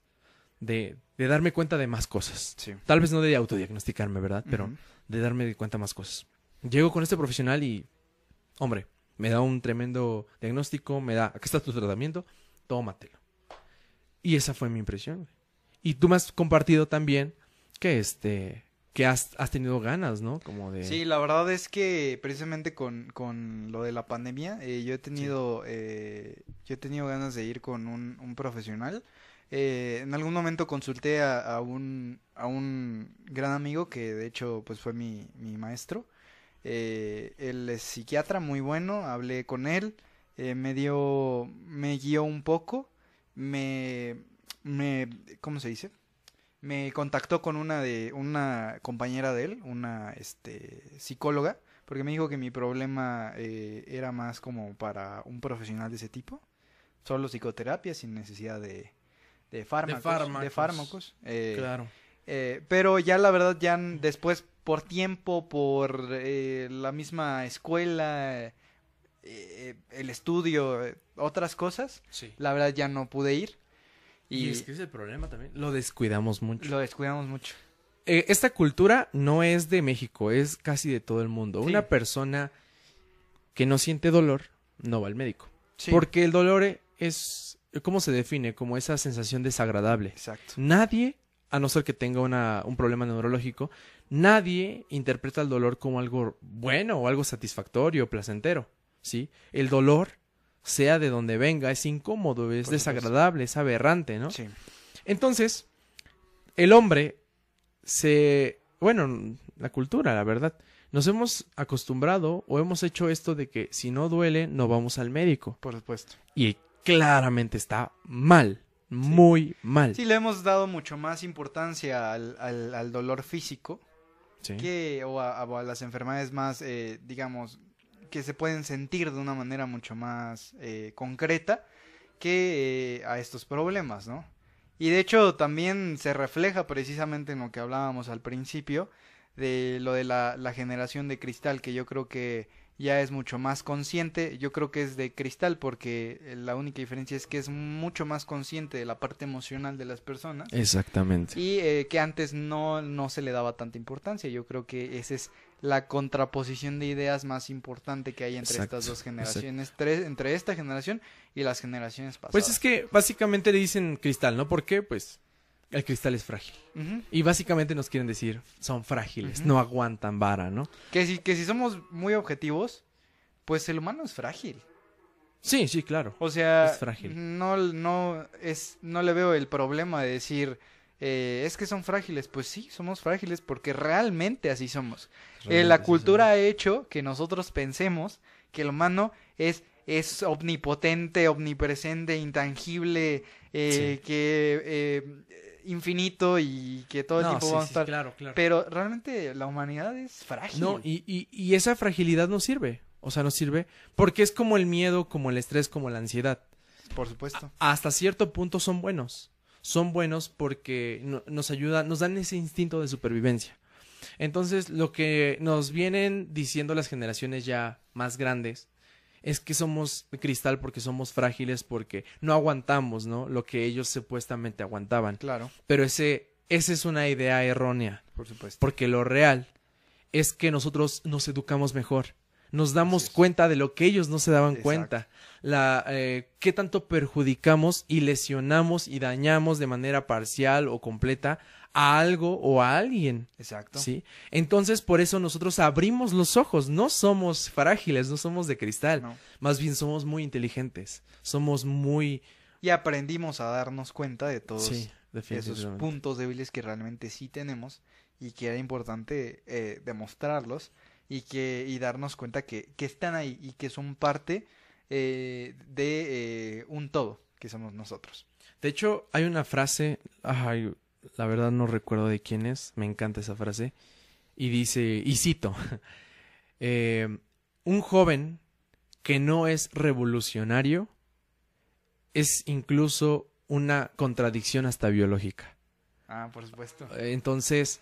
de, de darme cuenta de más cosas. Sí. Tal vez no de autodiagnosticarme, ¿verdad? Pero de darme cuenta más cosas. Llego con este profesional y, hombre, me da un tremendo diagnóstico, me da, acá está tu tratamiento, tómatelo. Y esa fue mi impresión. Y tú me has compartido también que este, que has, has tenido ganas, ¿no? Como de... Sí, la verdad es que precisamente con, con lo de la pandemia, eh, yo he tenido, eh, yo he tenido ganas de ir con un, un profesional. Eh, en algún momento consulté a, a un, a un gran amigo que de hecho pues fue mi, mi maestro. Eh, él es psiquiatra muy bueno, hablé con él, me dio, me guió un poco, me, me, ¿cómo se dice? Me contactó con una de una compañera de él, una este psicóloga, porque me dijo que mi problema eh, era más como para un profesional de ese tipo, solo psicoterapia sin necesidad de, de fármacos, de fármacos. fármacos, eh, Claro. eh, pero ya la verdad ya después por tiempo, por eh, la misma escuela, eh, el estudio, eh, otras cosas, Sí. la verdad ya no pude ir Y, y, es que es el problema también. Lo descuidamos mucho. lo descuidamos mucho. Eh, esta cultura no es de México, es casi de todo el mundo. Sí. Una persona que no siente dolor no va al médico. Sí, Porque el dolor es, ¿cómo se define? Como esa sensación desagradable. exacto. Nadie, a no ser que tenga una, un problema neurológico, nadie interpreta el dolor como algo bueno o algo satisfactorio o placentero. ¿sí? El dolor, sea de donde venga, es incómodo, es Por supuesto. desagradable, es aberrante, ¿no? Sí. Entonces, el hombre se... Bueno, la cultura, la verdad. Nos hemos acostumbrado o hemos hecho esto de que si no duele, no vamos al médico. Por supuesto. Y claramente está mal. Muy mal. Sí, le hemos dado mucho más importancia al, al, al dolor físico Sí. que o a, o a las enfermedades más, eh, digamos, que se pueden sentir de una manera mucho más eh, concreta que eh, a estos problemas, ¿no? Y de hecho también se refleja precisamente en lo que hablábamos al principio de lo de la, la generación de cristal, que yo creo que ya es mucho más consciente, yo creo que es de cristal porque eh, la única diferencia es que es mucho más consciente de la parte emocional de las personas Exactamente. y eh, que antes no, no se le daba tanta importancia. Yo creo que esa es la contraposición de ideas más importante que hay entre Exacto, estas dos generaciones, tres- entre esta generación y las generaciones pasadas. Pues es que básicamente le dicen cristal, ¿no? ¿Por qué? Pues el cristal es frágil. Y básicamente nos quieren decir, son frágiles, no aguantan vara, ¿no? que, si, que si somos muy objetivos, pues el humano es frágil. Sí, sí, claro. O sea, Es frágil. no, no, es, no le veo el problema de decir, eh, es que son frágiles. Pues sí, somos frágiles porque realmente así somos. Eh, la cultura ha hecho que nosotros pensemos que el humano es, es omnipotente, omnipresente, intangible, eh, Sí. que eh, infinito y que todo el No, tiempo sí, vamos a sí, estar. claro, claro. Pero realmente la humanidad es frágil. No, y, y, y esa fragilidad no sirve. O sea, no sirve porque es como el miedo, como el estrés, como la ansiedad. Por supuesto. Hasta cierto punto son buenos. Son buenos porque no- nos ayudan, nos dan ese instinto de supervivencia. Entonces, lo que nos vienen diciendo las generaciones ya más grandes es que somos cristal porque somos frágiles, porque no aguantamos, ¿no? Lo que ellos supuestamente aguantaban. Claro, Pero ese, esa es una idea errónea. por supuesto. Porque lo real es que nosotros nos educamos mejor. Nos damos cuenta de lo que ellos no se daban Exacto. cuenta. La, eh, qué tanto perjudicamos y lesionamos y dañamos de manera parcial o completa a algo o a alguien. Exacto. ¿Sí? Entonces, por eso nosotros abrimos los ojos. No somos frágiles, no somos de cristal. No. Más bien somos muy inteligentes. Somos muy. Y aprendimos a darnos cuenta de todos Sí, esos puntos débiles que realmente sí tenemos y que era importante eh, demostrarlos y que y darnos cuenta que, que están ahí y que son parte eh, de eh, un todo que somos nosotros. De hecho, hay una frase, ay, la verdad no recuerdo de quién es, me encanta esa frase, y dice, y cito, [LAUGHS] eh, un joven que no es revolucionario es incluso una contradicción hasta biológica. Ah, por supuesto. Entonces,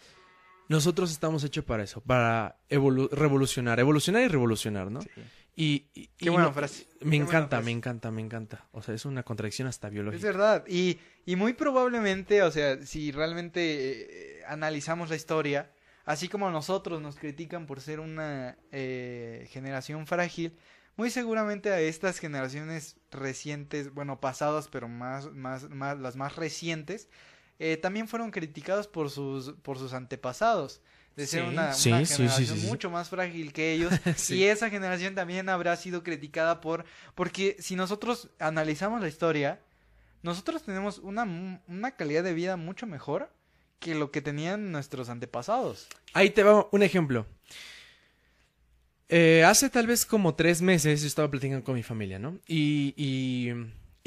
nosotros estamos hechos para eso, para evolu- revolucionar, evolucionar y revolucionar, ¿no? Sí. Y, y- Qué buena frase. Me Qué encanta, frase. me encanta, me encanta. O sea, es una contradicción hasta Es biológica. verdad. Y, y muy probablemente, o sea, si realmente eh, analizamos la historia, así como nosotros nos critican por ser una eh, generación frágil, muy seguramente a estas generaciones recientes, bueno, pasadas, pero más, más, más, las más recientes, eh, también fueron criticados por sus, por sus antepasados. De ser Sí, una, sí, una sí, sí, generación sí, sí. mucho más frágil que ellos. [LAUGHS] Sí. Y esa generación también habrá sido criticada por... Porque si nosotros analizamos la historia, nosotros tenemos una, una calidad de vida mucho mejor que lo que tenían nuestros antepasados. Ahí te va un ejemplo. Eh, hace tal vez como tres meses yo estaba platicando con mi familia, ¿no? Y, y,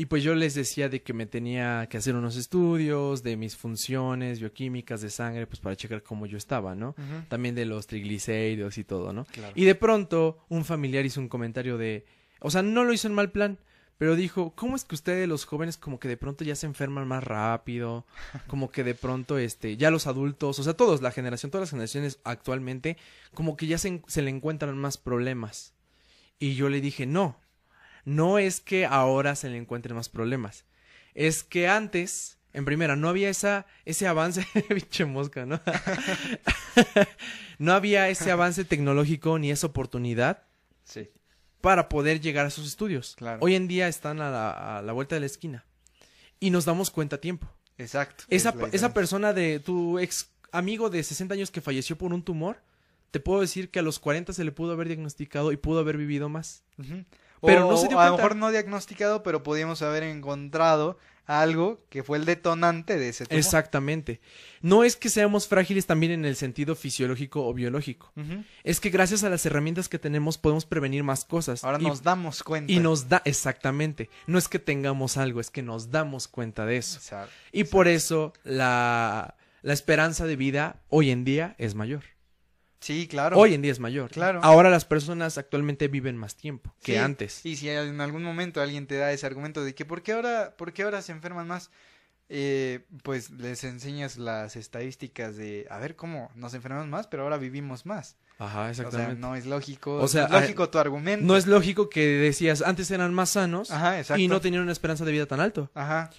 y pues yo les decía de que me tenía que hacer unos estudios de mis funciones bioquímicas de sangre, pues para checar cómo yo estaba, ¿no? También de los triglicéridos y todo, ¿no? Claro. Y de pronto un familiar hizo un comentario de, o sea, no lo hizo en mal plan, pero dijo, ¿cómo es que ustedes los jóvenes como que de pronto ya se enferman más rápido? Como que de pronto, este, ya los adultos, o sea, todos, la generación, todas las generaciones actualmente, como que ya se le encuentran más problemas. Y yo le dije, no, no es que ahora se le encuentren más problemas, es que antes, en primera, no había esa, ese avance, [LAUGHS] pinche mosca, ¿no? [LAUGHS] no había ese avance tecnológico ni esa oportunidad Sí. para poder llegar a sus estudios. Claro. Hoy en día están a la, a la vuelta de la esquina y nos damos cuenta a tiempo. Exacto. Esa, Es esa persona de tu ex amigo de 60 años que falleció por un tumor, te puedo decir que a los 40 se le pudo haber diagnosticado y pudo haber vivido más. Pero O- no se dio a lo mejor no diagnosticado, pero podíamos haber encontrado algo que fue el detonante de ese tumor. Exactamente. No es que seamos frágiles también en el sentido fisiológico o biológico. Es que gracias a las herramientas que tenemos podemos prevenir más cosas. Ahora Y- nos damos cuenta. y nos da exactamente. No es que tengamos algo, es que nos damos cuenta de eso. Exacto. Y por eso la, la esperanza de vida hoy en día es mayor. Sí, claro. Hoy en día es mayor. Claro. Ahora las personas actualmente viven más tiempo que Sí, antes. Y si en algún momento alguien te da ese argumento de que ¿por qué ahora, por qué ahora se enferman más? Eh, pues les enseñas las estadísticas de a ver cómo nos enfermamos más, pero ahora vivimos más. Ajá, O sea, exactamente. no es lógico. O sea, es lógico tu argumento. no es lógico que decías antes eran más sanos Ajá, y no tenían una esperanza de vida tan alto. Ajá.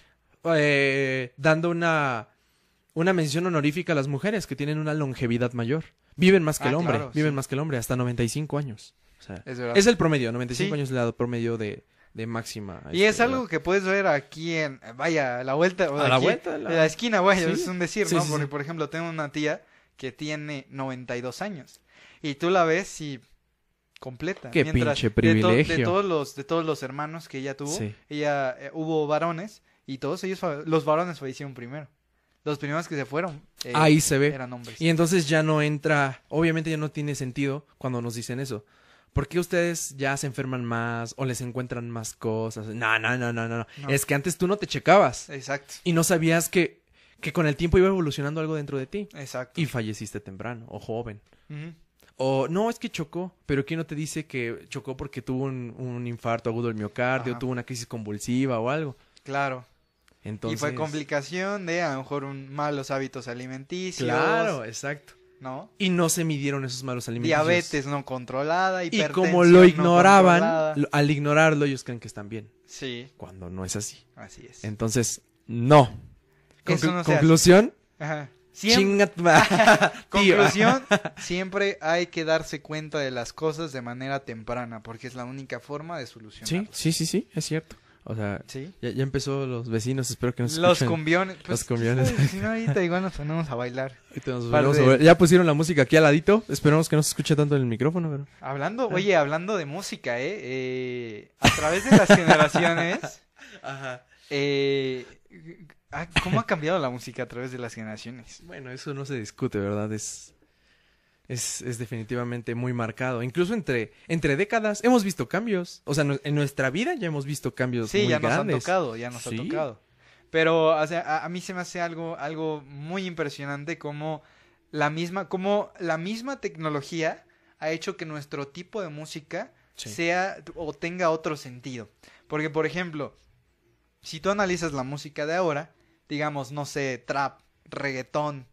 Eh, dando una, una mención honorífica a las mujeres que tienen una longevidad mayor. Viven más que Ah, el hombre, claro, viven sí. más que el hombre, hasta 95 años. O sea, Es el promedio, 95 Sí. años es el promedio de, de máxima. Y este, es algo que puedes ver aquí en, vaya, a la vuelta, o A la aquí, vuelta de la- de la esquina, vaya, Sí. es un decir, ¿no? Porque, por ejemplo, tengo una tía que tiene 92 años y tú la ves y completa. Qué Mientras pinche de to- privilegio. De, todos los, de todos los hermanos que ella tuvo, ella, eh, hubo varones y todos ellos, los varones fallecieron primero. Los primeros que se fueron eh, Ahí se ve. eran hombres. Y entonces ya no entra, obviamente ya no tiene sentido cuando nos dicen eso. ¿Por qué ustedes ya se enferman más o les encuentran más cosas? No, no, no, no, no. no. Es que antes tú no te checabas Exacto, y no sabías que, que con el tiempo iba evolucionando algo dentro de ti. exacto. Y falleciste temprano o joven. O no, es que chocó, pero ¿quién no te dice que chocó porque tuvo un, un infarto agudo del miocardio, Ajá. tuvo una crisis convulsiva o algo? Claro. Entonces, Y fue complicación de a lo mejor un malos hábitos alimenticios. Claro, exacto. ¿No? Y no se midieron esos malos alimentos. Diabetes no concontrolada, Y como lo no ignoraban, controlada. al ignorarlo ellos creen que están bien, Sí, cuando no es así. así es. Entonces, no. Conclu- conclusión, Ajá. Siempre, [LAUGHS] [LAUGHS] conclusión, siempre hay que darse cuenta de las cosas de manera temprana, porque es la única forma de Sí, solucionar. sí, sí, sí, es cierto. O sea, Sí. ya, ya empezó los vecinos, espero que nos Los escuchen. cumbiones. Los Pues, cumbiones. Si no, ahorita igual nos ponemos a bailar. [LAUGHS] Ahorita nos a. Ya pusieron la música aquí al ladito. Esperemos que no se escuche tanto en el micrófono, pero... Hablando, Ah. oye, hablando de música, ¿eh? eh a través de las generaciones, [LAUGHS] Ajá. eh, ah, ¿cómo ha cambiado la música a través de las generaciones? Bueno, eso no se discute, ¿verdad? Es, es, es definitivamente muy marcado. Incluso entre, entre décadas hemos visto cambios. O sea, no- en nuestra vida ya hemos visto cambios Sí, muy ya nos han grandes. tocado, ya nos Sí. ha tocado. Pero, o sea, a, a mí se me hace algo, algo muy impresionante como la misma, como la misma tecnología ha hecho que nuestro tipo de música Sí. sea o tenga otro sentido. Porque, por ejemplo, si tú analizas la música de ahora, digamos, no sé, trap, reggaetón,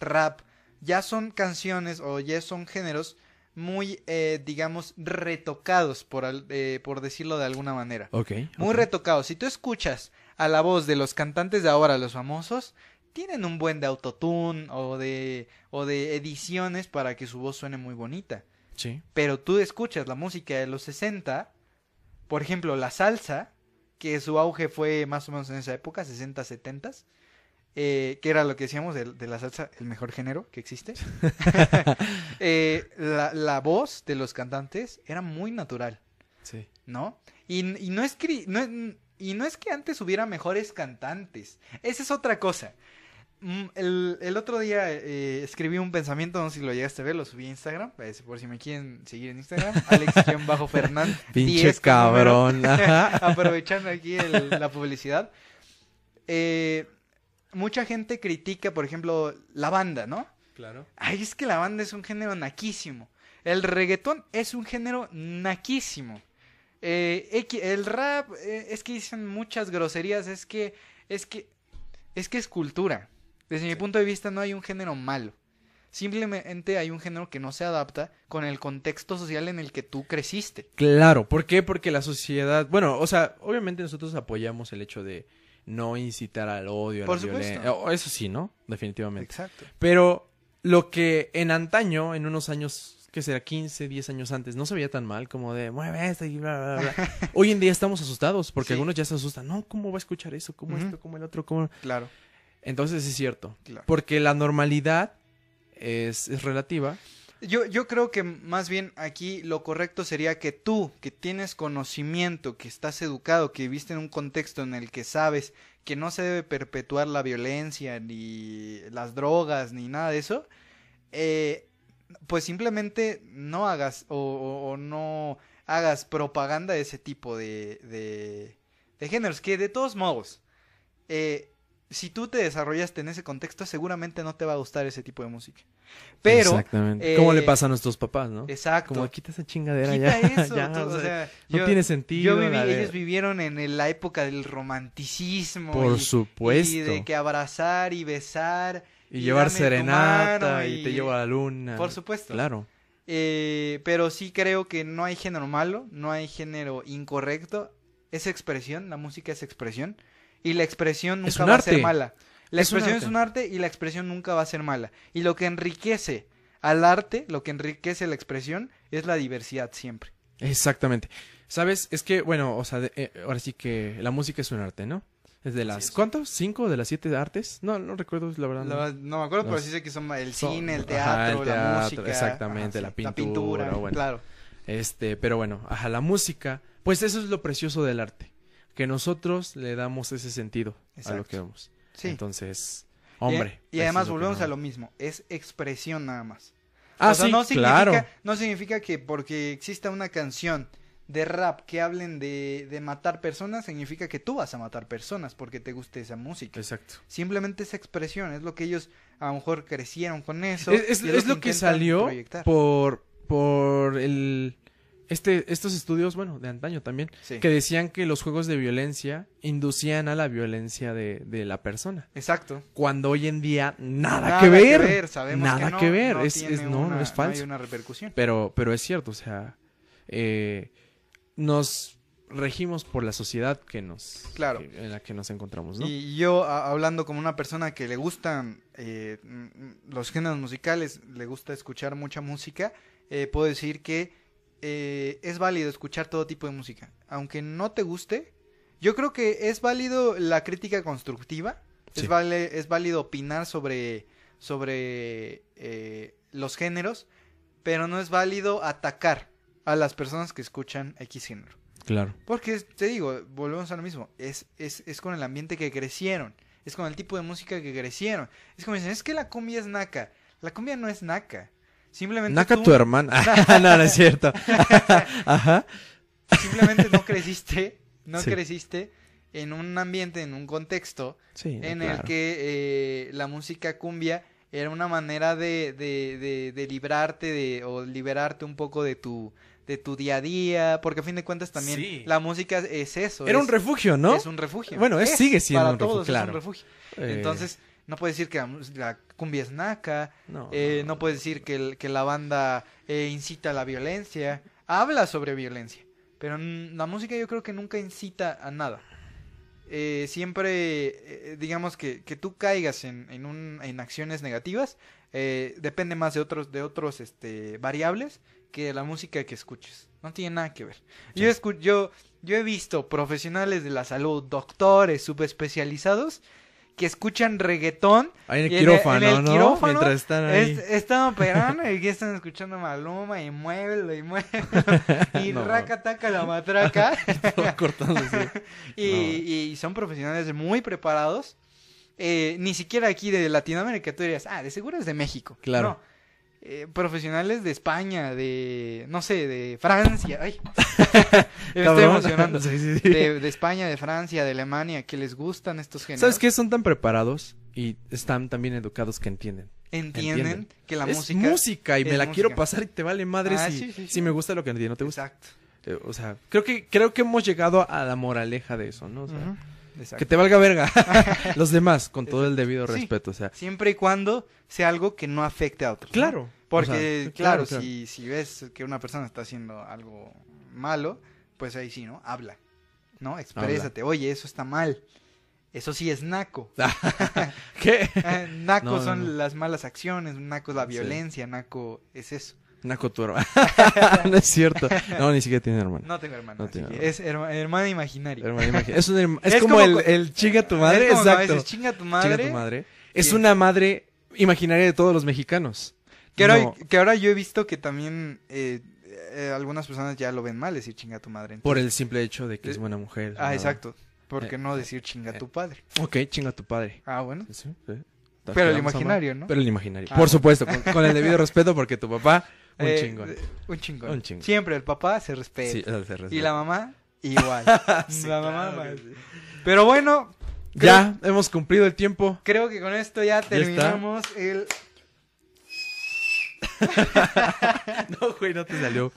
rap, ya son canciones o ya son géneros muy, eh, digamos, retocados, por, eh, por decirlo de alguna manera. Ok. Muy retocados. Si tú escuchas a la voz de los cantantes de ahora, los famosos, tienen un buen de autotune o de, o de ediciones para que su voz suene muy bonita. Sí. Pero tú escuchas la música de los 60, por ejemplo, la salsa, que su auge fue más o menos en esa época, 60, 70, eh, que era lo que decíamos de, de la salsa, el mejor género que existe. [LAUGHS] [LAUGHS] Eh, la, la voz de los cantantes era muy natural. Sí. ¿no? Y, y no es que, no, y no es que antes hubiera mejores cantantes. Esa es otra cosa. Mm, El, el otro día eh, escribí un pensamiento, no sé si lo llegaste a ver, lo subí a Instagram, por si me quieren seguir en Instagram, [LAUGHS] Alex-Fernand. Pinche 10 con número. cabrón. Aprovechando aquí el- la publicidad. Eh, mucha gente critica, por ejemplo, la banda, ¿no? Claro. Ay, es que la banda es un género naquísimo. El reggaetón es un género naquísimo. Eh, el rap, eh, es que dicen muchas groserías, es que, es que, es que es cultura. Desde mi punto de vista no hay un género malo. Simplemente hay un género que no se adapta con el contexto social en el que tú creciste. Claro, ¿por qué? Porque la sociedad, bueno, o sea, obviamente nosotros apoyamos el hecho de no incitar al odio, a Por la violencia. Eso sí, ¿no? Definitivamente. Exacto. Pero lo que en antaño, en unos años, que será 15, 10 años antes, no se veía tan mal como de mueve esto y bla, bla, bla. [LAUGHS] Hoy en día estamos asustados porque Sí. algunos ya se asustan. No, ¿cómo va a escuchar eso? ¿Cómo esto? ¿Cómo el otro? ¿Cómo? Claro, Entonces es cierto. claro. Porque la normalidad es, es relativa. Yo, yo creo que más bien aquí lo correcto sería que tú, que tienes conocimiento, que estás educado, que viviste en un contexto en el que sabes que no se debe perpetuar la violencia, ni las drogas, ni nada de eso, eh, pues simplemente no hagas o, o- o no hagas propaganda de ese tipo de, de, géneros, que de todos modos, eh, si tú te desarrollaste en ese contexto, seguramente no te va a gustar ese tipo de música. Pero, Exactamente. eh, ¿Cómo le pasa a nuestros papás, no? exacto. Como quita esa chingadera Quita ya. [LAUGHS] eso, ya, tú, o o sea, sea, no yo- tiene sentido. Yo viví, ellos vivieron en la época del romanticismo. Por y, supuesto. Y de que abrazar y besar. Y llevar serenata y... te lleva a la luna. Por supuesto. Claro. Eh, pero sí creo que no hay género malo, no hay género incorrecto. Es expresión, la música es expresión. Y la expresión Es nunca un va a ser mala. La Es expresión es un arte y la expresión nunca va a ser mala. Y lo que enriquece al arte, lo que enriquece la expresión, es la diversidad siempre. Exactamente. ¿Sabes? Es que, bueno, o sea, de- eh, ahora sí que la música es un arte, ¿no? Es de las... es. ¿Cuántos? ¿Cinco de las siete artes? No, no recuerdo, la verdad. La no. me acuerdo, pero sí sé que son el son- cine, el ajá, teatro, el la teatro, música. exactamente, sí, la pintura, bueno. claro. Este, pero bueno, ajá, la música, pues eso es lo precioso del arte, que nosotros le damos ese sentido a lo que vemos. Sí. Entonces, hombre. Y, además volvemos no- a lo mismo, es expresión nada más. Ah, o sea, sí, no significa, claro. no significa que porque exista una canción de rap que hablen de, de matar personas, significa que tú vas a matar personas porque te guste esa música. Exacto. Simplemente esa expresión, es lo que ellos a lo mejor crecieron con eso. Es, es- y es lo que salió proyectar. por, por el, este, estos estudios, bueno, de antaño también, Sí. que decían que los juegos de violencia inducían a la violencia de, de la persona. Exacto. Cuando hoy en día nada, que, ver. sabemos Nada que, no, que ver, no es- es- no, no es falso. hay una repercusión. Pero, pero es cierto, o sea, eh, nos regimos por la sociedad que nos, Claro. que- en la que nos encontramos, ¿no? Y yo, a- hablando como una persona que le gustan eh, mm, los géneros musicales, le gusta escuchar mucha música, eh, puedo decir que eh, es válido escuchar todo tipo de música. Aunque no te guste, yo creo que es válido la crítica constructiva, Sí. es, vale, es válido opinar sobre, sobre eh, los géneros, pero no es válido atacar a las personas que escuchan X género. Claro. Porque te digo, volvemos a lo mismo, es, es, es con el ambiente que crecieron, es con el tipo de música que crecieron. Es como dicen, es que la cumbia es naca. La cumbia no es naca. Simplemente Naca tú tu hermana. [LAUGHS] [LAUGHS] no, no es cierto. [LAUGHS] Ajá. simplemente no creciste, no Sí. creciste en un ambiente, en un contexto Sí, en el que eh, la música cumbia era una manera de, de, de, de librarte de, o liberarte un poco de tu, de tu día a día, porque a fin de cuentas también Sí. la música es eso. Era es- un refugio, ¿no? Es un refugio. Bueno, es- sigue siendo para un refugio, todos claro. es un refugio. Eh, Entonces, no puedes decir que la, la cumbia es naca, No, eh, no puedes decir que, el- que la banda eh, incita a la violencia, habla sobre violencia, pero la música yo creo que nunca incita a nada. Eh, siempre, eh, digamos que, que tú caigas en, en, un, en acciones negativas, eh, depende más de otros, de otros este, variables que de la música que escuches. No tiene nada que ver. Yo, escu- yo, yo he visto profesionales de la salud, doctores subespecializados, que escuchan reggaetón Ahí en el y quirófano, en el ¿no? quirófano Mientras están ahí. es- están operando y están escuchando Maluma y muévelo y muévelo [LAUGHS] y No. raca taca la matraca [LAUGHS] Todo cortándose. [LAUGHS] y, y son profesionales muy preparados. Eh, ni siquiera aquí de Latinoamérica tú dirías, ah, de seguro es de México. Claro. No. Eh, profesionales de España, de, no sé, de Francia. Ay, [LAUGHS] [LAUGHS] me estoy emocionando. Sí, sí, sí. De, de España, de Francia, de Alemania, que les gustan estos géneros. ¿Sabes qué? Son tan preparados y están tan bien educados que entienden. Entienden, Entienden. que la es música... música y me la quiero pasar y te vale madre Ah, si, sí, sí, sí. si me gusta lo que no te gusta. Exacto. Eh, o sea, creo que creo que hemos llegado a la moraleja de eso, ¿no? O sea, exacto. que te valga verga [LAUGHS] los demás con todo el debido Sí. respeto, o sea, Siempre y cuando sea algo que no afecte a otros. ¿no? claro. Porque, o sea, claro, Si, si ves que una persona está haciendo algo malo, pues ahí sí, ¿no? Habla, ¿no? Exprésate. Oye, eso está mal. Eso sí es naco. [LAUGHS] ¿Qué? [LAUGHS] Eh, naco No, son no. las malas acciones, naco es la Sí. violencia, naco es eso. Naco tu hermano. no es cierto. No, ni siquiera tiene hermano. No tengo hermano, No tiene hermano. es herma- hermano imaginario. Hermano, imagina- Es, un [LAUGHS] es Es como, como el, el chinga tu madre, Es como exacto. dices, chinga tu madre. Chinga tu madre. Es Sí. una madre imaginaria de todos los mexicanos. Que ahora, No, que ahora yo he visto que también eh, eh, algunas personas ya lo ven mal decir chinga tu madre. por Entonces- el simple hecho de que es buena mujer. Ah, nada. exacto. ¿Por qué Eh, no decir chinga eh. tu padre? Ok, chinga tu padre. Ah, bueno. Sí, sí. Pero el imaginario, ¿no? Pero el imaginario. Ah. Por supuesto, con, con el debido respeto porque tu papá, un Eh, chingón. Un chingón. Un chingón. Siempre el papá se respeta. Sí, el de y la mamá, igual. [LAUGHS] Sí, la mamá claro más. sí. Pero bueno, Ya, hemos cumplido el tiempo. creo que con esto ya terminamos el... [LAUGHS] No, güey, no te salió.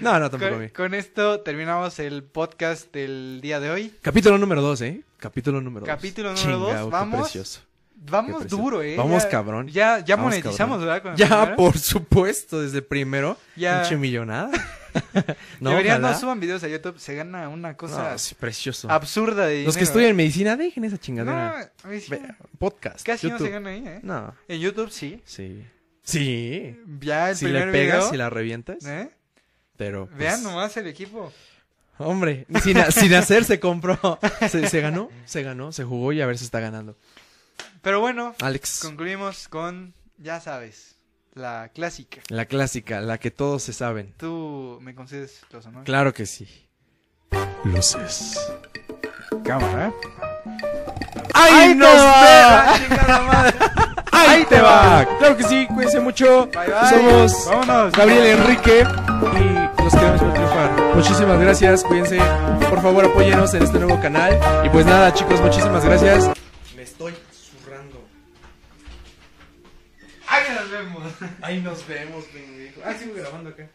No, no, tampoco a Con, mí. con esto terminamos el podcast del día de hoy. Capítulo número 2, ¿eh? Capítulo número 2. Capítulo número dos, vamos. precioso. Vamos duro, eh. Vamos, Ya- cabrón. Ya, ya Vamos, monetizamos, cabrón. ¿verdad? Con Ya, primero. por supuesto, desde el primero. Ya. Pinche millonada. [LAUGHS] no, Deberían no suban videos a YouTube, se gana una cosa No, sí, precioso. absurda de dinero. Los que estudian medicina, dejen esa chingadera. podcast. casi no se gana ahí, ¿eh? No, En YouTube sí. sí. Sí. Ya el Si primer le pegas, video. si la revientas. ¿eh? Pero. pues, Vean nomás el equipo. Hombre, sin, sin hacer se compró. Se, se ganó, se ganó, se jugó y a ver si está ganando. Pero bueno, Alex, concluimos con, ya sabes, la clásica. la clásica, la que todos se saben. Tú me concedes los honores. Claro que sí. Luces. Cámara, ¿eh? ¡Ahí nos va! [LAUGHS] ¡Ahí te va! Claro que sí, cuídense mucho. Bye, bye. Somos Vámonos. Gabriel Enrique y los queremos ver triunfar. Muchísimas gracias, cuídense. Por favor, apóyenos en este nuevo canal. Y pues nada, chicos, muchísimas gracias. Me estoy zurrando. Ahí nos vemos. Ahí nos vemos, pendejo. Ah, sigo grabando acá.